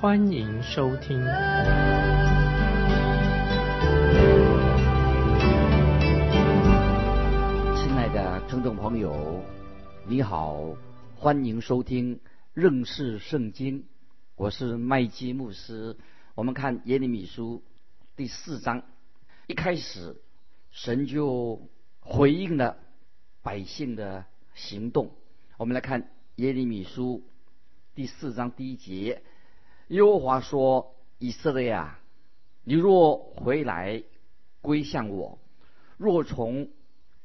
欢迎收听。亲爱的听众朋友，你好，欢迎收听认识圣经。我是麦基牧师。我们看耶利米书第四章，一开始神就回应了百姓的行动。我们来看耶利米书第四章第一节，耶和华说：“以色列啊，你若回来归向我，若从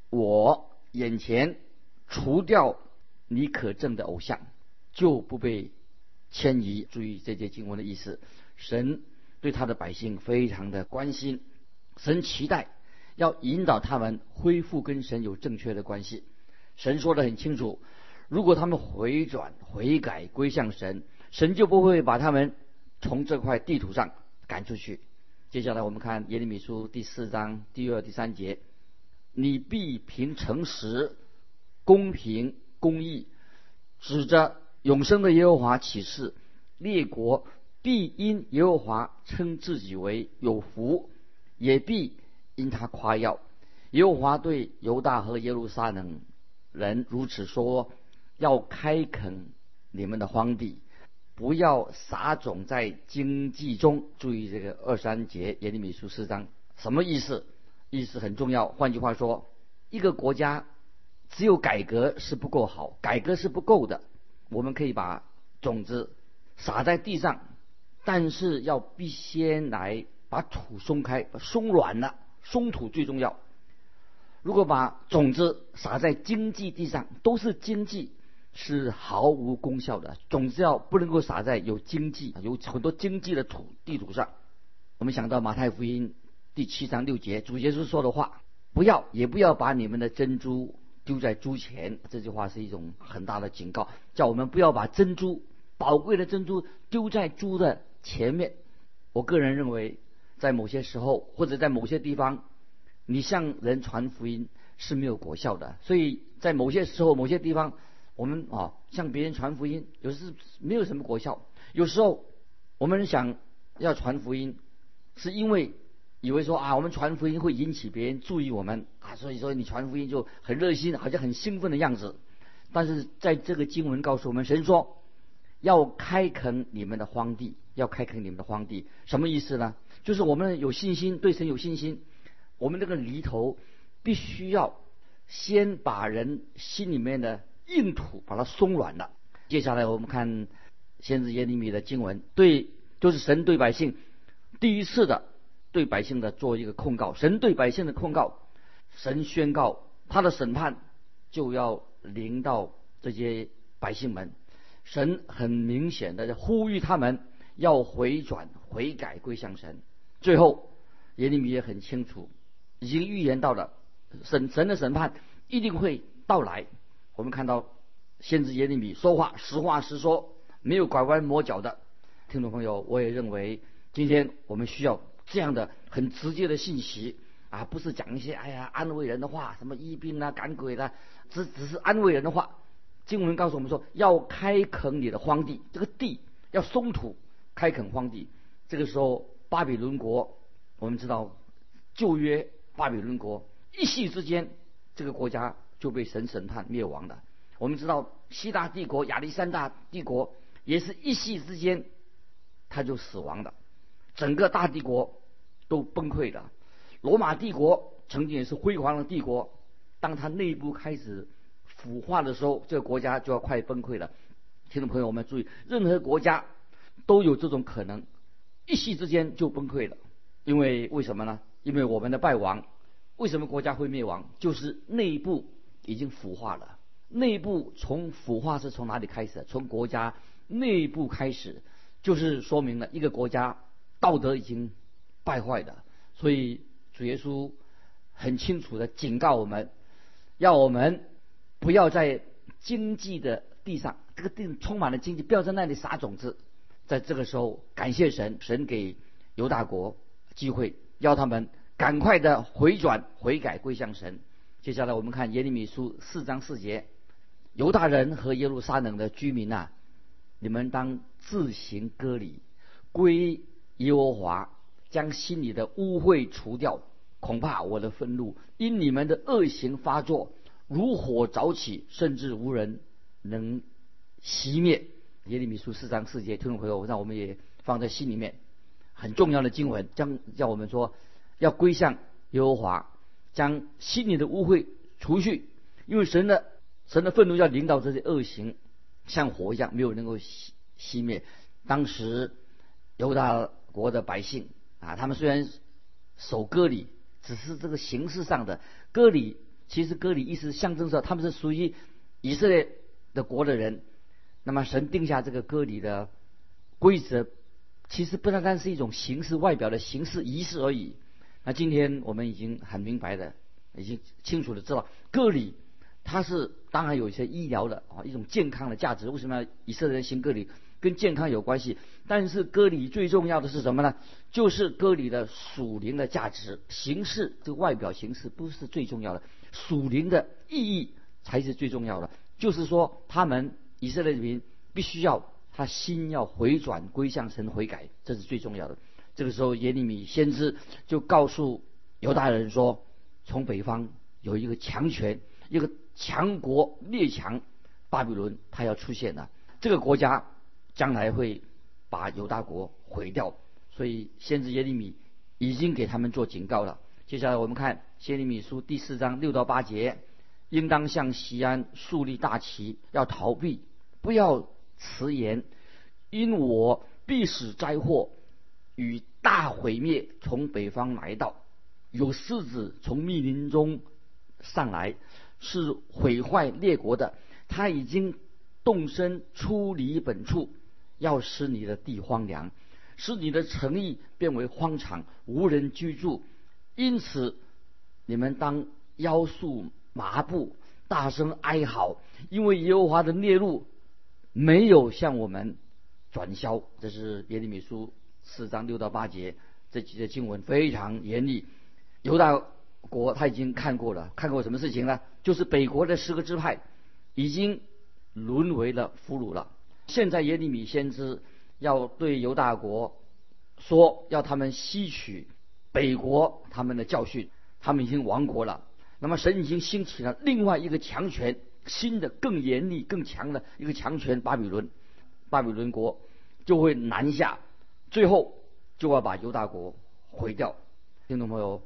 我眼前除掉你可憎的偶像，就不被迁移。”注意这节经文的意思，神对他的百姓非常的关心，神期待。要引导他们恢复跟神有正确的关系。神说的很清楚，如果他们回转、悔改、归向神，神就不会把他们从这块地图上赶出去。接下来我们看耶利米书第四章第二、第三节：你必凭诚实、公平、公义，指着永生的耶和华起誓，列国必因耶和华称自己为有福，也必。因他夸耀，耶和华对犹大和耶路撒冷人如此说：要开垦你们的荒地，不要撒种在经济中。注意这个二三节耶利米书四章什么意思？意思很重要。换句话说，一个国家只有改革是不够好，改革是不够的。我们可以把种子撒在地上，但是要必先来把土松开，松软了。松土最重要。如果把种子撒在经济地上，都是经济，是毫无功效的。种子要不能够撒在有经济、有很多经济的土地土上。我们想到马太福音第七章六节，主耶稣说的话：“不要，也不要把你们的珍珠丢在猪前。”这句话是一种很大的警告，叫我们不要把珍珠、宝贵的珍珠丢在猪的前面。我个人认为。在某些时候，或者在某些地方，你向人传福音是没有果效的。所以在某些时候、某些地方，我们啊向别人传福音，有时没有什么果效。有时候我们想要传福音，是因为以为说啊，我们传福音会引起别人注意我们啊，所以说你传福音就很热心，好像很兴奋的样子。但是在这个经文告诉我们，神说要开垦你们的荒地，要开垦你们的荒地，什么意思呢？就是我们有信心，对神有信心，我们这个犁头必须要先把人心里面的硬土把它松软了。接下来我们看先知耶利米的经文，对，就是神对百姓第一次的对百姓的做一个控告。神对百姓的控告，神宣告他的审判就要临到这些百姓们。神很明显的呼吁他们要回转、悔改、归向神。最后，耶利米也很清楚，已经预言到了审神的审判一定会到来。我们看到先知耶利米说话实话实说，没有拐弯抹角的。听众朋友，我也认为今天我们需要这样的很直接的信息啊，不是讲一些哎呀安慰人的话，什么医病啊、赶鬼的，只只是安慰人的话。经文告诉我们说，要开垦你的荒地，这个地要松土，开垦荒地。这个时候。巴比伦国，我们知道旧约巴比伦国一夕之间，这个国家就被神审判灭亡了。我们知道希腊帝国、亚历山大帝国也是一夕之间，他就死亡了，整个大帝国都崩溃了。罗马帝国曾经也是辉煌的帝国，当它内部开始腐化的时候，这个国家就要快崩溃了。听众朋友，我们注意，任何国家都有这种可能。一夕之间就崩溃了，因为为什么呢？因为我们的败亡，为什么国家会灭亡？就是内部已经腐化了。内部从腐化是从哪里开始？从国家内部开始，就是说明了一个国家道德已经败坏的，所以主耶稣很清楚的警告我们，要我们不要在经济的地上，这个地充满了经济，不要在那里撒种子。在这个时候，感谢神，神给犹大国机会，要他们赶快的回转、悔改、归向神。接下来我们看耶利米书四章四节：犹大人和耶路撒冷的居民呐，你们当自行割礼，归耶和华，将心里的污秽除掉。恐怕我的愤怒因你们的恶行发作，如火早起，甚至无人能熄灭。耶利米书四章四节，听众朋友，让我们也放在心里面。很重要的经文，将叫我们说要归向耶和华，将心里的污秽除去，因为神的神的愤怒要领导这些恶行，像火一样，没有能够熄熄灭。当时犹大国的百姓啊，他们虽然守割礼，只是这个形式上的割礼，其实割礼意思象征着他们是属于以色列的国的人。那么神定下这个割礼的规则，其实不单单是一种形式、外表的形式仪式而已。那今天我们已经很明白的，已经清楚的知道，割礼它是当然有一些医疗的啊，一种健康的价值。为什么要以色列人行割礼？跟健康有关系。但是割礼最重要的是什么呢？就是割礼的属灵的价值。形式这个外表形式不是最重要的，属灵的意义才是最重要的。就是说他们。以色列人民必须要他心要回转归向神悔改，这是最重要的。这个时候耶利米先知就告诉犹大人说：从北方有一个强权，一个强国列强巴比伦，他要出现了。这个国家将来会把犹大国毁掉，所以先知耶利米已经给他们做警告了。接下来我们看耶利米书第四章六到八节。应当向西安树立大旗，要逃避，不要迟延，因我必使灾祸与大毁灭从北方来到。有狮子从密林中上来，是毁坏列国的。他已经动身出离本处，要使你的地荒凉，使你的城邑变为荒场，无人居住。因此，你们当腰束。麻布，大声哀嚎，因为耶和华的烈怒没有向我们转消。这是耶利米书四章六到八节这几节经文非常严厉。犹大国他已经看过了，看过什么事情呢？就是北国的十个支派已经沦为了俘虏了。现在耶利米先知要对犹大国说，要他们吸取北国他们的教训，他们已经亡国了。那么神已经兴起了另外一个强权，新的更严厉、更强的一个强权——巴比伦。巴比伦国就会南下，最后就要把犹大国毁掉。听众朋友，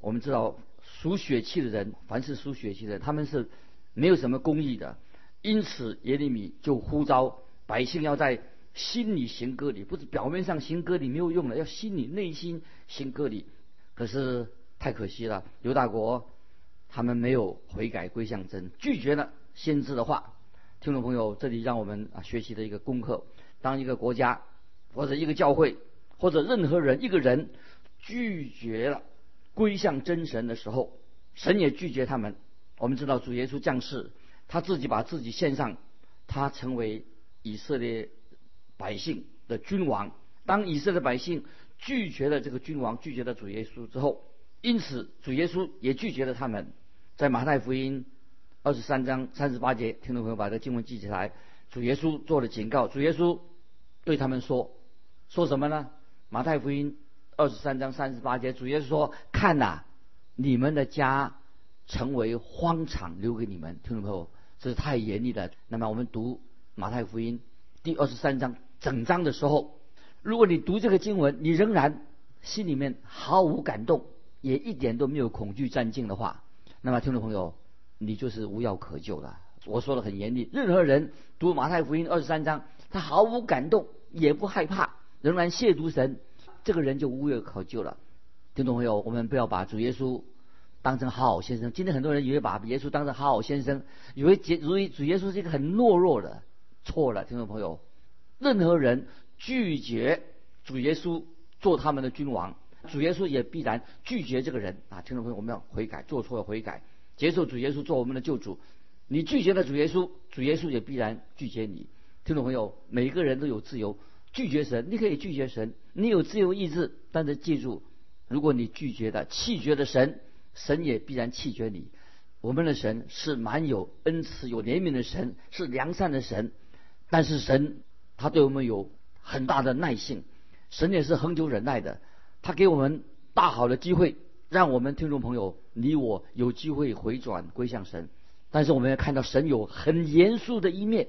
我们知道属血气的人，凡是属血气的人，他们是没有什么公义的。因此耶利米就呼召百姓要在心里行割礼，不是表面上行割礼没有用的，要心里内心行割礼。可是太可惜了，犹大国。他们没有悔改归向真，拒绝了先知的话。听众朋友，这里让我们啊学习的一个功课：当一个国家或者一个教会或者任何人一个人拒绝了归向真神的时候，神也拒绝他们。我们知道主耶稣降世，他自己把自己献上，他成为以色列百姓的君王。当以色列百姓拒绝了这个君王，拒绝了主耶稣之后，因此主耶稣也拒绝了他们。在马太福音二十三章三十八节，听众朋友把这个经文记起来。主耶稣做了警告，主耶稣对他们说：“说什么呢？”马太福音二十三章三十八节，主耶稣说：“看呐，你们的家成为荒场，留给你们。”听众朋友，这是太严厉了。那么我们读马太福音第二十三章整章的时候，如果你读这个经文，你仍然心里面毫无感动，也一点都没有恐惧战境的话，那么，听众朋友，你就是无药可救了。我说的很严厉，任何人读马太福音二十三章，他毫无感动，也不害怕，仍然亵渎神，这个人就无药可救了。听众朋友，我们不要把主耶稣当成好好先生。今天很多人以为把耶稣当成好好先生，以为主主耶稣是一个很懦弱的，错了。听众朋友，任何人拒绝主耶稣做他们的君王。主耶稣也必然拒绝这个人啊！听众朋友，我们要悔改，做错了悔改，接受主耶稣做我们的救主。你拒绝了主耶稣，主耶稣也必然拒绝你。听众朋友，每个人都有自由拒绝神，你可以拒绝神，你有自由意志，但是记住，如果你拒绝的弃绝的神，神也必然弃绝你。我们的神是满有恩慈、有怜悯的神，是良善的神，但是神他对我们有很大的耐性，神也是恒久忍耐的。他给我们大好的机会，让我们听众朋友你我有机会回转归向神。但是我们要看到神有很严肃的一面。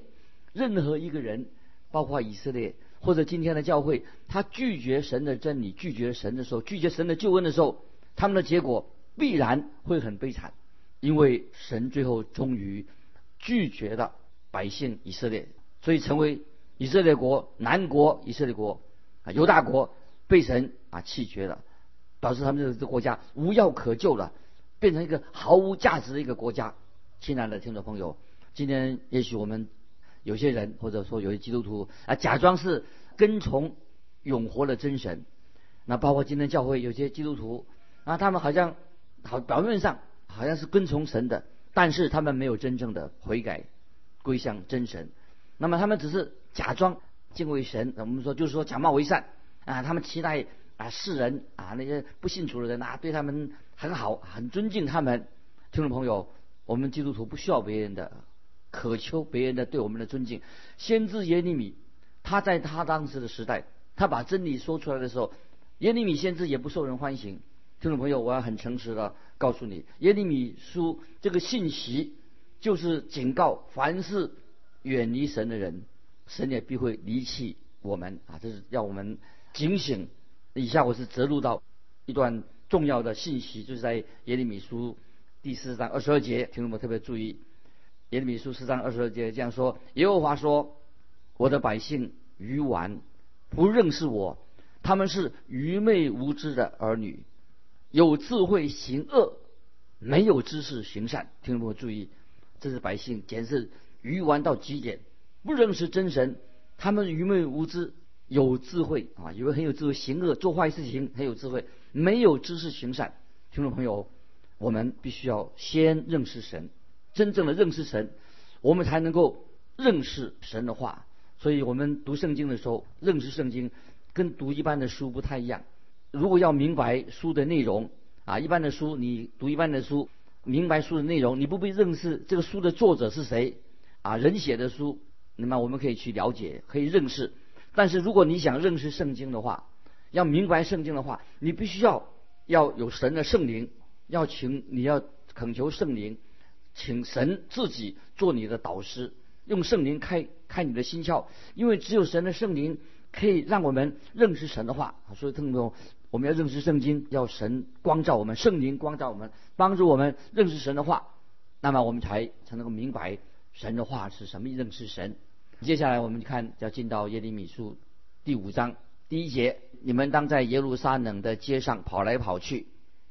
任何一个人，包括以色列或者今天的教会，他拒绝神的真理、拒绝神的时候，拒绝神的救恩的时候，他们的结果必然会很悲惨，因为神最后终于拒绝了百姓以色列，所以成为以色列国南国以色列国啊犹大国。被神啊弃绝了，导致他们这个国家无药可救了，变成一个毫无价值的一个国家。亲爱的听众朋友，今天也许我们有些人或者说有些基督徒啊，假装是跟从永活的真神。那包括今天教会有些基督徒啊，他们好像好表面上好像是跟从神的，但是他们没有真正的悔改归向真神。那么他们只是假装敬畏神，我们说就是说假冒为善。啊，他们期待啊，世人啊，那些不信主的人啊，对他们很好，很尊敬他们。听众朋友，我们基督徒不需要别人的渴求，别人的对我们的尊敬。先知耶利米，他在他当时的时代，他把真理说出来的时候，耶利米先知也不受人欢迎。听众朋友，我要很诚实的告诉你，耶利米书这个信息就是警告，凡是远离神的人，神也必会离弃我们啊！这是要我们。警醒！以下我是摘录到一段重要的信息，就是在耶利米书第四章二十二节，听众们特别注意，耶利米书十章二十二节这样说：耶和华说，我的百姓愚顽，不认识我，他们是愚昧无知的儿女，有智慧行恶，没有知识行善。听众朋友注意，这是百姓简直愚顽到极点，不认识真神，他们愚昧无知。有智慧啊，以为很有智慧，行恶做坏事情很有智慧，没有知识行善。听众朋友，我们必须要先认识神，真正的认识神，我们才能够认识神的话。所以我们读圣经的时候，认识圣经跟读一般的书不太一样。如果要明白书的内容啊，一般的书你读一般的书，明白书的内容，你不必认识这个书的作者是谁啊，人写的书，那么我们可以去了解，可以认识。但是如果你想认识圣经的话，要明白圣经的话，你必须要要有神的圣灵，要请你要恳求圣灵，请神自己做你的导师，用圣灵开开你的心窍，因为只有神的圣灵可以让我们认识神的话。所以，听众我们要认识圣经，要神光照我们，圣灵光照我们，帮助我们认识神的话，那么我们才才能够明白神的话是什么，认识神。接下来我们看，要进到耶利米书第五章第一节：你们当在耶路撒冷的街上跑来跑去，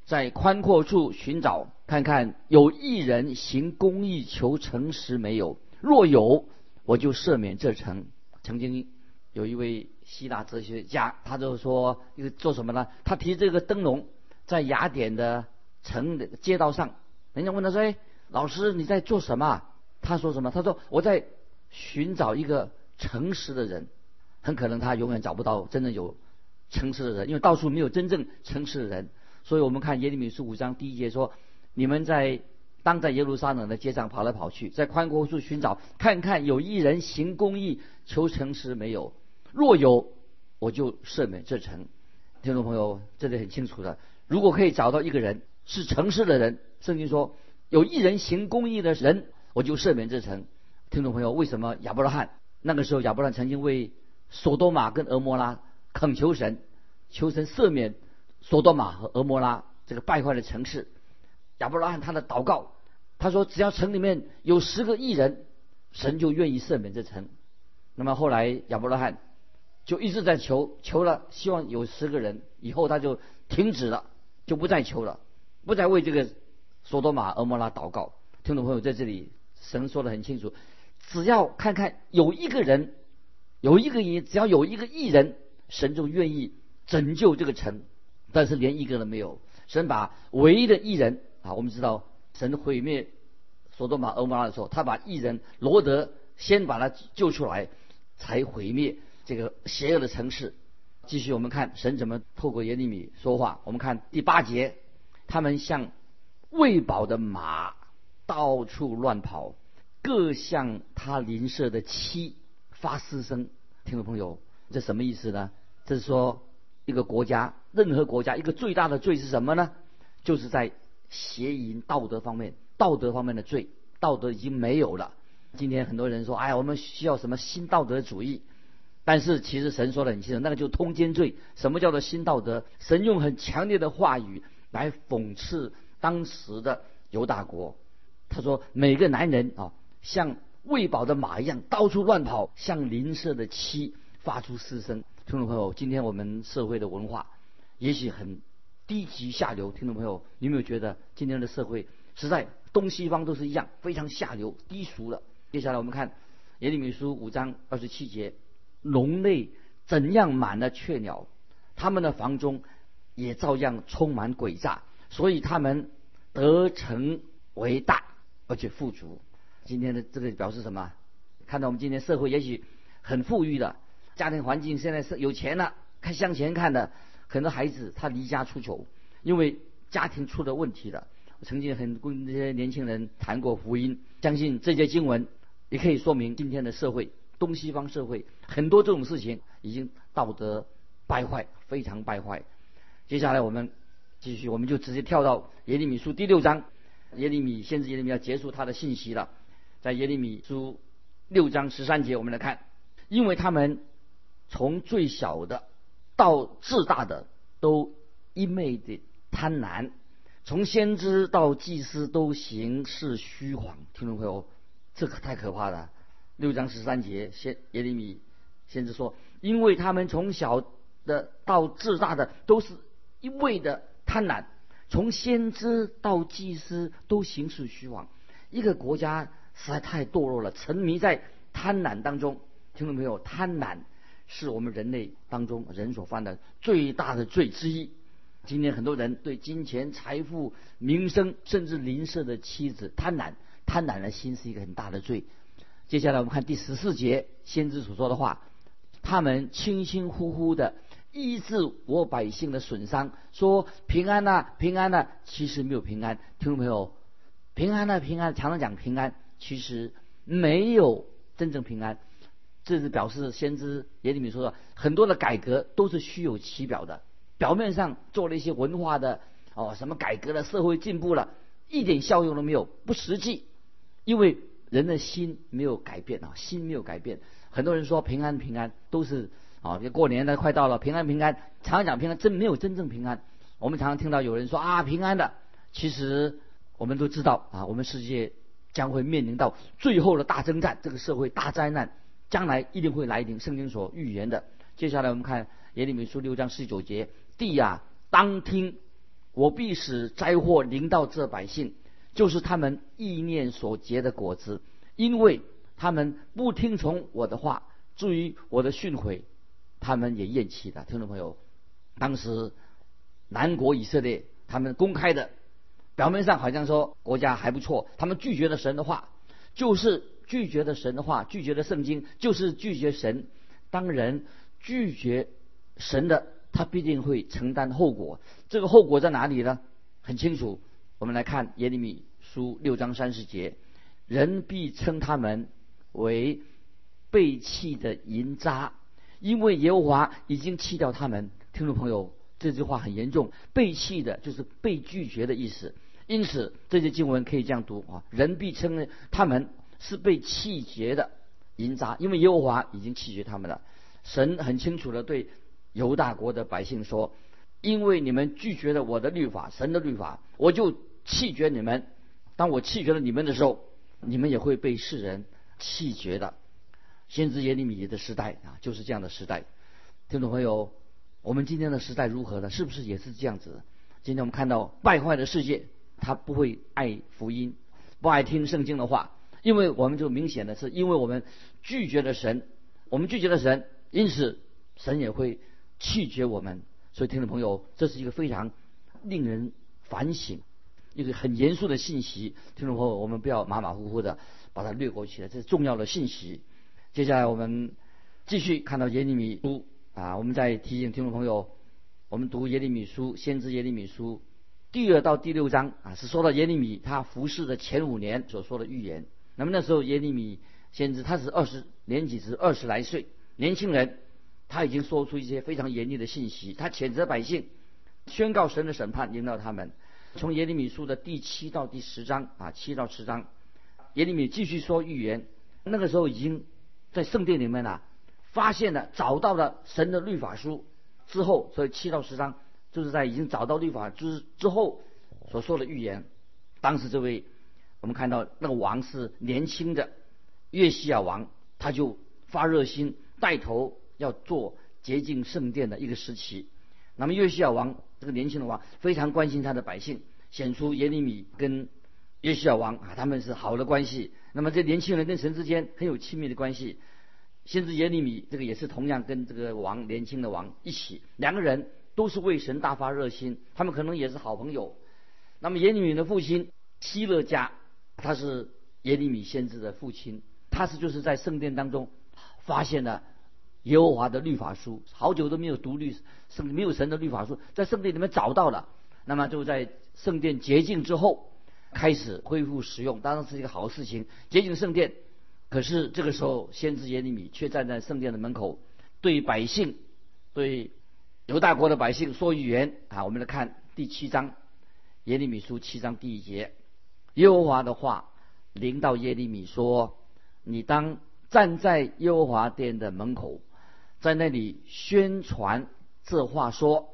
在宽阔处寻找，看看有一人行公义、求诚实没有？若有，我就赦免这城。曾经有一位希腊哲学家，他就说：一个做什么呢？他提这个灯笼在雅典的城的街道上，人家问他说：“哎，老师你在做什么？”他说什么？他说：“我在。”寻找一个诚实的人，很可能他永远找不到真正有诚实的人，因为到处没有真正诚实的人。所以我们看耶利米书五章第一节说：“你们在当在耶路撒冷的街上跑来跑去，在宽阔处寻找，看看有一人行公义、求诚实没有？若有，我就赦免这城。”听众朋友，这里很清楚的，如果可以找到一个人是诚实的人，圣经说有一人行公义的人，我就赦免这城。听众朋友，为什么亚伯拉罕那个时候亚伯拉罕曾经为索多玛跟俄摩拉恳求神，求神赦免索多玛和俄摩拉这个败坏的城市？亚伯拉罕他的祷告，他说只要城里面有十个艺人，神就愿意赦免这城。那么后来亚伯拉罕就一直在求，求了希望有十个人，以后他就停止了，就不再求了，不再为这个索多玛、俄摩拉祷告。听众朋友在这里，神说的很清楚。只要看看有一个人，有一个人，只要有一个艺人，神就愿意拯救这个城，但是连一个都没有。神把唯一的艺人啊，我们知道神毁灭索多玛、俄摩拉的时候，他把异人罗德先把他救出来，才毁灭这个邪恶的城市。继续我们看神怎么透过耶利米说话。我们看第八节，他们像喂饱的马，到处乱跑，各向他邻舍的妻发嘶声。听众朋友，这什么意思呢？这是说一个国家，任何国家一个最大的罪是什么呢？就是在邪淫道德方面，道德方面的罪，道德已经没有了。今天很多人说，哎呀，我们需要什么新道德主义？但是其实神说的很清楚，那个就通奸罪。什么叫做新道德？神用很强烈的话语来讽刺当时的犹大国。他说，每个男人啊，像喂饱的马一样，到处乱跑，像邻舍的妻发出嘶声。听众朋友，今天我们社会的文化也许很低级下流。听众朋友，你有没有觉得今天的社会实在东西方都是一样，非常下流、低俗了？接下来我们看耶利米书五章二十七节。笼内怎样满了雀鸟，他们的房中也照样充满诡诈，所以他们得成为大，而且富足。今天的这个表示什么？看到我们今天社会也许很富裕的家庭环境，现在是有钱了，看向前看的，很多孩子他离家出走，因为家庭出了问题了。我曾经很跟这些年轻人谈过福音，相信这些经文也可以说明今天的社会。东西方社会很多这种事情已经道德败坏，非常败坏。接下来我们继续，我们就直接跳到耶利米书第六章。耶利米先知耶利米要结束他的信息了，在耶利米书六章十三节，我们来看，因为他们从最小的到至大的都一昧的贪婪，从先知到祭司都行事虚谎。听众朋友，这可太可怕了。六章十三节，先耶利米先知说：“因为他们从小的到至大的，都是一味的贪婪；从先知到祭司，都行事虚妄。一个国家实在太堕落了，沉迷在贪婪当中。听众朋友，贪婪是我们人类当中人所犯的最大的罪之一。今天很多人对金钱、财富、名声，甚至邻舍的妻子贪婪，贪婪的心是一个很大的罪。”接下来我们看第十四节，先知所说的话：他们轻轻呼呼的医治我百姓的损伤，说平安呐，平安呐，其实没有平安。听众朋友，平安呐，平安，常常讲平安，其实没有真正平安。这是表示先知耶利米说的很多的改革都是虚有其表的，表面上做了一些文化的哦什么改革了，社会进步了，一点效用都没有，不实际，因为。人的心没有改变啊，心没有改变。很多人说平安平安都是啊，过年的快到了，平安平安，常常讲平安，真没有真正平安。我们常常听到有人说啊平安的，其实我们都知道啊，我们世界将会面临到最后的大征战，这个社会大灾难将来一定会来临，圣经所预言的。接下来我们看耶利米书六章十九节，地啊，当听，我必使灾祸临到这百姓。就是他们意念所结的果子，因为他们不听从我的话，至于我的训诲，他们也厌弃了。听众朋友，当时南国以色列，他们公开的，表面上好像说国家还不错，他们拒绝了神的话，就是拒绝了神的话，拒绝了圣经，就是拒绝神。当人拒绝神的，他必定会承担后果。这个后果在哪里呢？很清楚。我们来看耶利米书六章三十节，人必称他们为被弃的银渣，因为耶和华已经弃掉他们。听众朋友，这句话很严重，被弃的就是被拒绝的意思。因此，这些经文可以这样读啊：人必称他们是被弃绝的银渣，因为耶和华已经弃绝他们了。神很清楚的对犹大国的百姓说。因为你们拒绝了我的律法，神的律法，我就弃绝你们。当我弃绝了你们的时候，你们也会被世人弃绝的。先知耶利米的时代啊，就是这样的时代。听众朋友，我们今天的时代如何呢？是不是也是这样子？今天我们看到败坏的世界，他不会爱福音，不爱听圣经的话，因为我们就明显的是，因为我们拒绝了神，我们拒绝了神，因此神也会弃绝我们。所以，听众朋友，这是一个非常令人反省、一个很严肃的信息。听众朋友，我们不要马马虎虎的把它略过去了，这是重要的信息。接下来，我们继续看到耶利米书啊，我们再提醒听众朋友，我们读耶利米书，先知耶利米书第二到第六章啊，是说到耶利米他服侍的前五年所说的预言。那么那时候耶利米先知他是二十年纪是二十来岁，年轻人，他已经说出一些非常严厉的信息，他谴责百姓，宣告神的审判引导他们。从耶利米书的第七到第十章啊，七到十章，耶利米继续说预言。那个时候已经在圣殿里面啊，发现了找到了神的律法书之后，所以七到十章就是在已经找到律法之之后所说的预言。当时这位。我们看到那个王是年轻的约西亚王，他就发热心带头要做洁净圣殿的一个时期。那么约西亚王这个年轻的王非常关心他的百姓，显出耶利米跟约西亚王啊他们是好的关系。那么这年轻人跟神之间很有亲密的关系。先知耶利米这个也是同样跟这个王年轻的王一起，两个人都是为神大发热心，他们可能也是好朋友。那么耶利米的父亲希勒家。他是耶利米先知的父亲，他是就是在圣殿当中发现了耶和华的律法书，好久都没有读律圣没有神的律法书，在圣殿里面找到了，那么就在圣殿洁净之后开始恢复使用，当然是一个好事情，洁净圣殿。可是这个时候，先知耶利米却站在圣殿的门口，对百姓，对犹大国的百姓说预言啊，我们来看第七章耶利米书七章第一节。耶和华的话临到耶利米说：“你当站在耶和华殿的门口，在那里宣传这话说：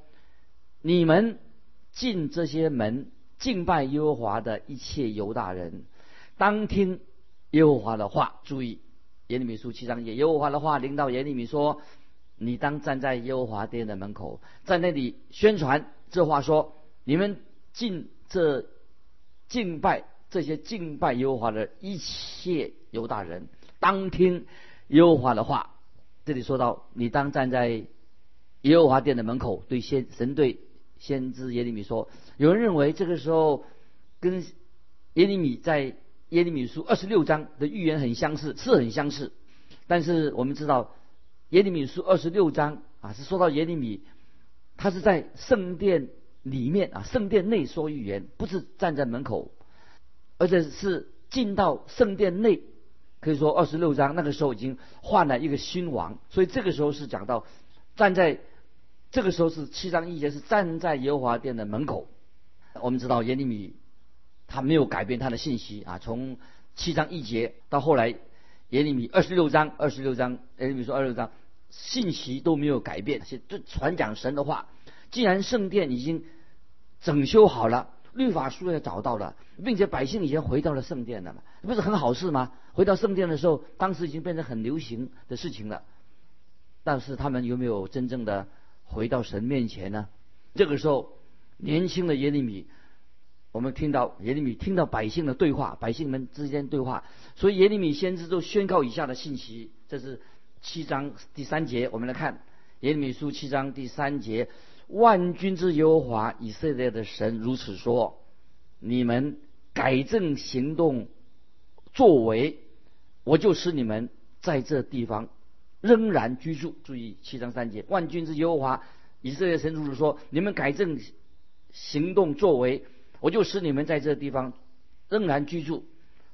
你们进这些门敬拜耶和华的一切犹大人，当听耶和华的话。注意，耶利米书七章耶和华的话临到耶利米说：你当站在耶和华殿的门口，在那里宣传这话说：你们进这。”敬拜这些敬拜耶和华的一切犹大人，当听耶和华的话。这里说到，你当站在耶和华殿的门口，对先神对先知耶利米说。有人认为这个时候跟耶利米在耶利米书二十六章的预言很相似，是很相似。但是我们知道耶利米书二十六章啊，是说到耶利米，他是在圣殿。里面啊，圣殿内说预言，不是站在门口，而且是进到圣殿内。可以说二十六章那个时候已经换了一个新王，所以这个时候是讲到站在这个时候是七章一节是站在耶和华殿的门口。我们知道耶利米他没有改变他的信息啊，从七章一节到后来耶利米二十六章二十六章耶利米说二十六章信息都没有改变，是传讲神的话。既然圣殿已经整修好了，律法书也找到了，并且百姓已经回到了圣殿了嘛，不是很好事吗？回到圣殿的时候，当时已经变成很流行的事情了。但是他们有没有真正的回到神面前呢？这个时候，年轻的耶利米，我们听到耶利米听到百姓的对话，百姓们之间对话，所以耶利米先知就宣告以下的信息。这是七章第三节，我们来看耶利米书七章第三节。万军之耶和华以色列的神如此说：你们改正行动作为，我就使你们在这地方仍然居住。注意七章三节，万军之耶和华以色列神如此说：你们改正行动作为，我就使你们在这地方仍然居住。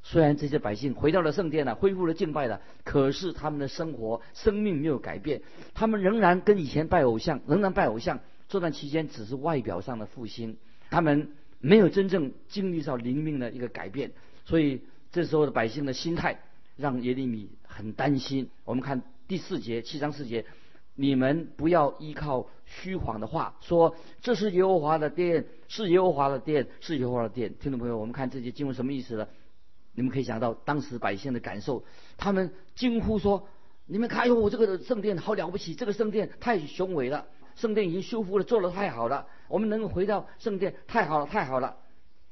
虽然这些百姓回到了圣殿了，恢复了敬拜了，可是他们的生活、生命没有改变，他们仍然跟以前拜偶像，仍然拜偶像。这段期间只是外表上的复兴，他们没有真正经历到灵命的一个改变，所以这时候的百姓的心态让耶利米很担心。我们看第四节七章四节，你们不要依靠虚谎的话说这是耶和华的殿，是耶和华的殿，是耶和华的殿。听众朋友，我们看这节经文什么意思呢？你们可以想到当时百姓的感受，他们惊呼说：“你们看，哎呦，我这个圣殿好了不起，这个圣殿太雄伟了。”圣殿已经修复了，做的太好了。我们能够回到圣殿，太好了，太好了。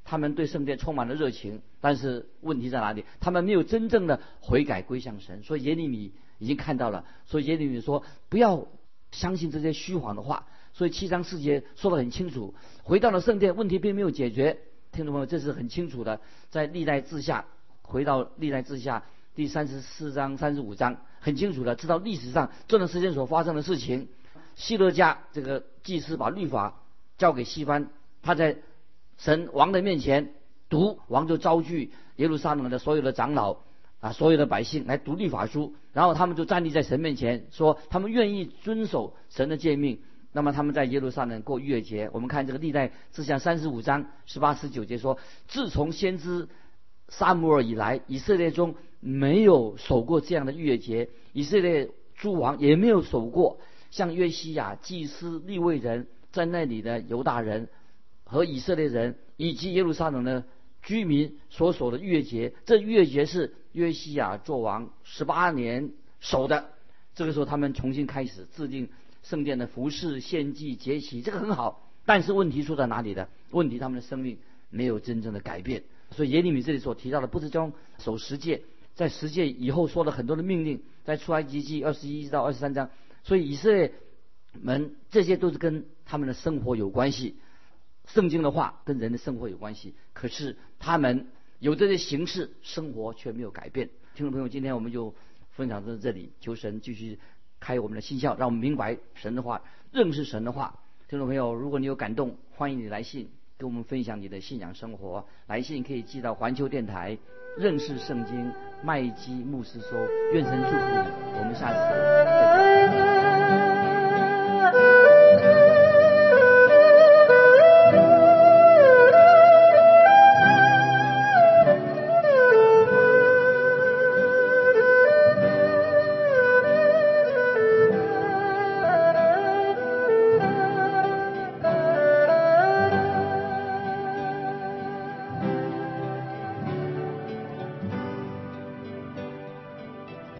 他们对圣殿充满了热情，但是问题在哪里？他们没有真正的悔改归向神。所以耶利米已经看到了，所以耶利米说：“不要相信这些虚谎的话。”所以七章四节说得很清楚。回到了圣殿，问题并没有解决。听众朋友，这是很清楚的，在历代志下，回到历代志下第三十四章、三十五章，很清楚的知道历史上这段时间所发生的事情。希勒家这个祭司把律法交给西番，他在神王的面前读，王就召聚耶路撒冷的所有的长老啊，所有的百姓来读律法书，然后他们就站立在神面前，说他们愿意遵守神的诫命。那么他们在耶路撒冷过逾越节。我们看这个历代志下三十五章十八十九节说，自从先知撒母耳以来，以色列中没有守过这样的逾越节，以色列诸王也没有守过。像约西亚祭司立位人在那里的犹大人和以色列人以及耶路撒冷的居民所守的逾越节，这逾越节是约西亚做王十八年守的。这个时候他们重新开始制定。圣殿的服饰、献祭、节期，这个很好，但是问题出在哪里呢？问题他们的生命没有真正的改变。所以耶利米这里所提到的，不是将守十诫，在十诫以后说了很多的命令，在出埃及记二十一到二十三章，所以以色列们这些都是跟他们的生活有关系。圣经的话跟人的生活有关系，可是他们有这些形式，生活却没有改变。听众朋友，今天我们就分享到这里，求神继续。开我们的心窍，让我们明白神的话，认识神的话。听众朋友，如果你有感动，欢迎你来信跟我们分享你的信仰生活。来信可以寄到环球电台，认识圣经麦基牧师说，愿神祝福你。我们下次再见。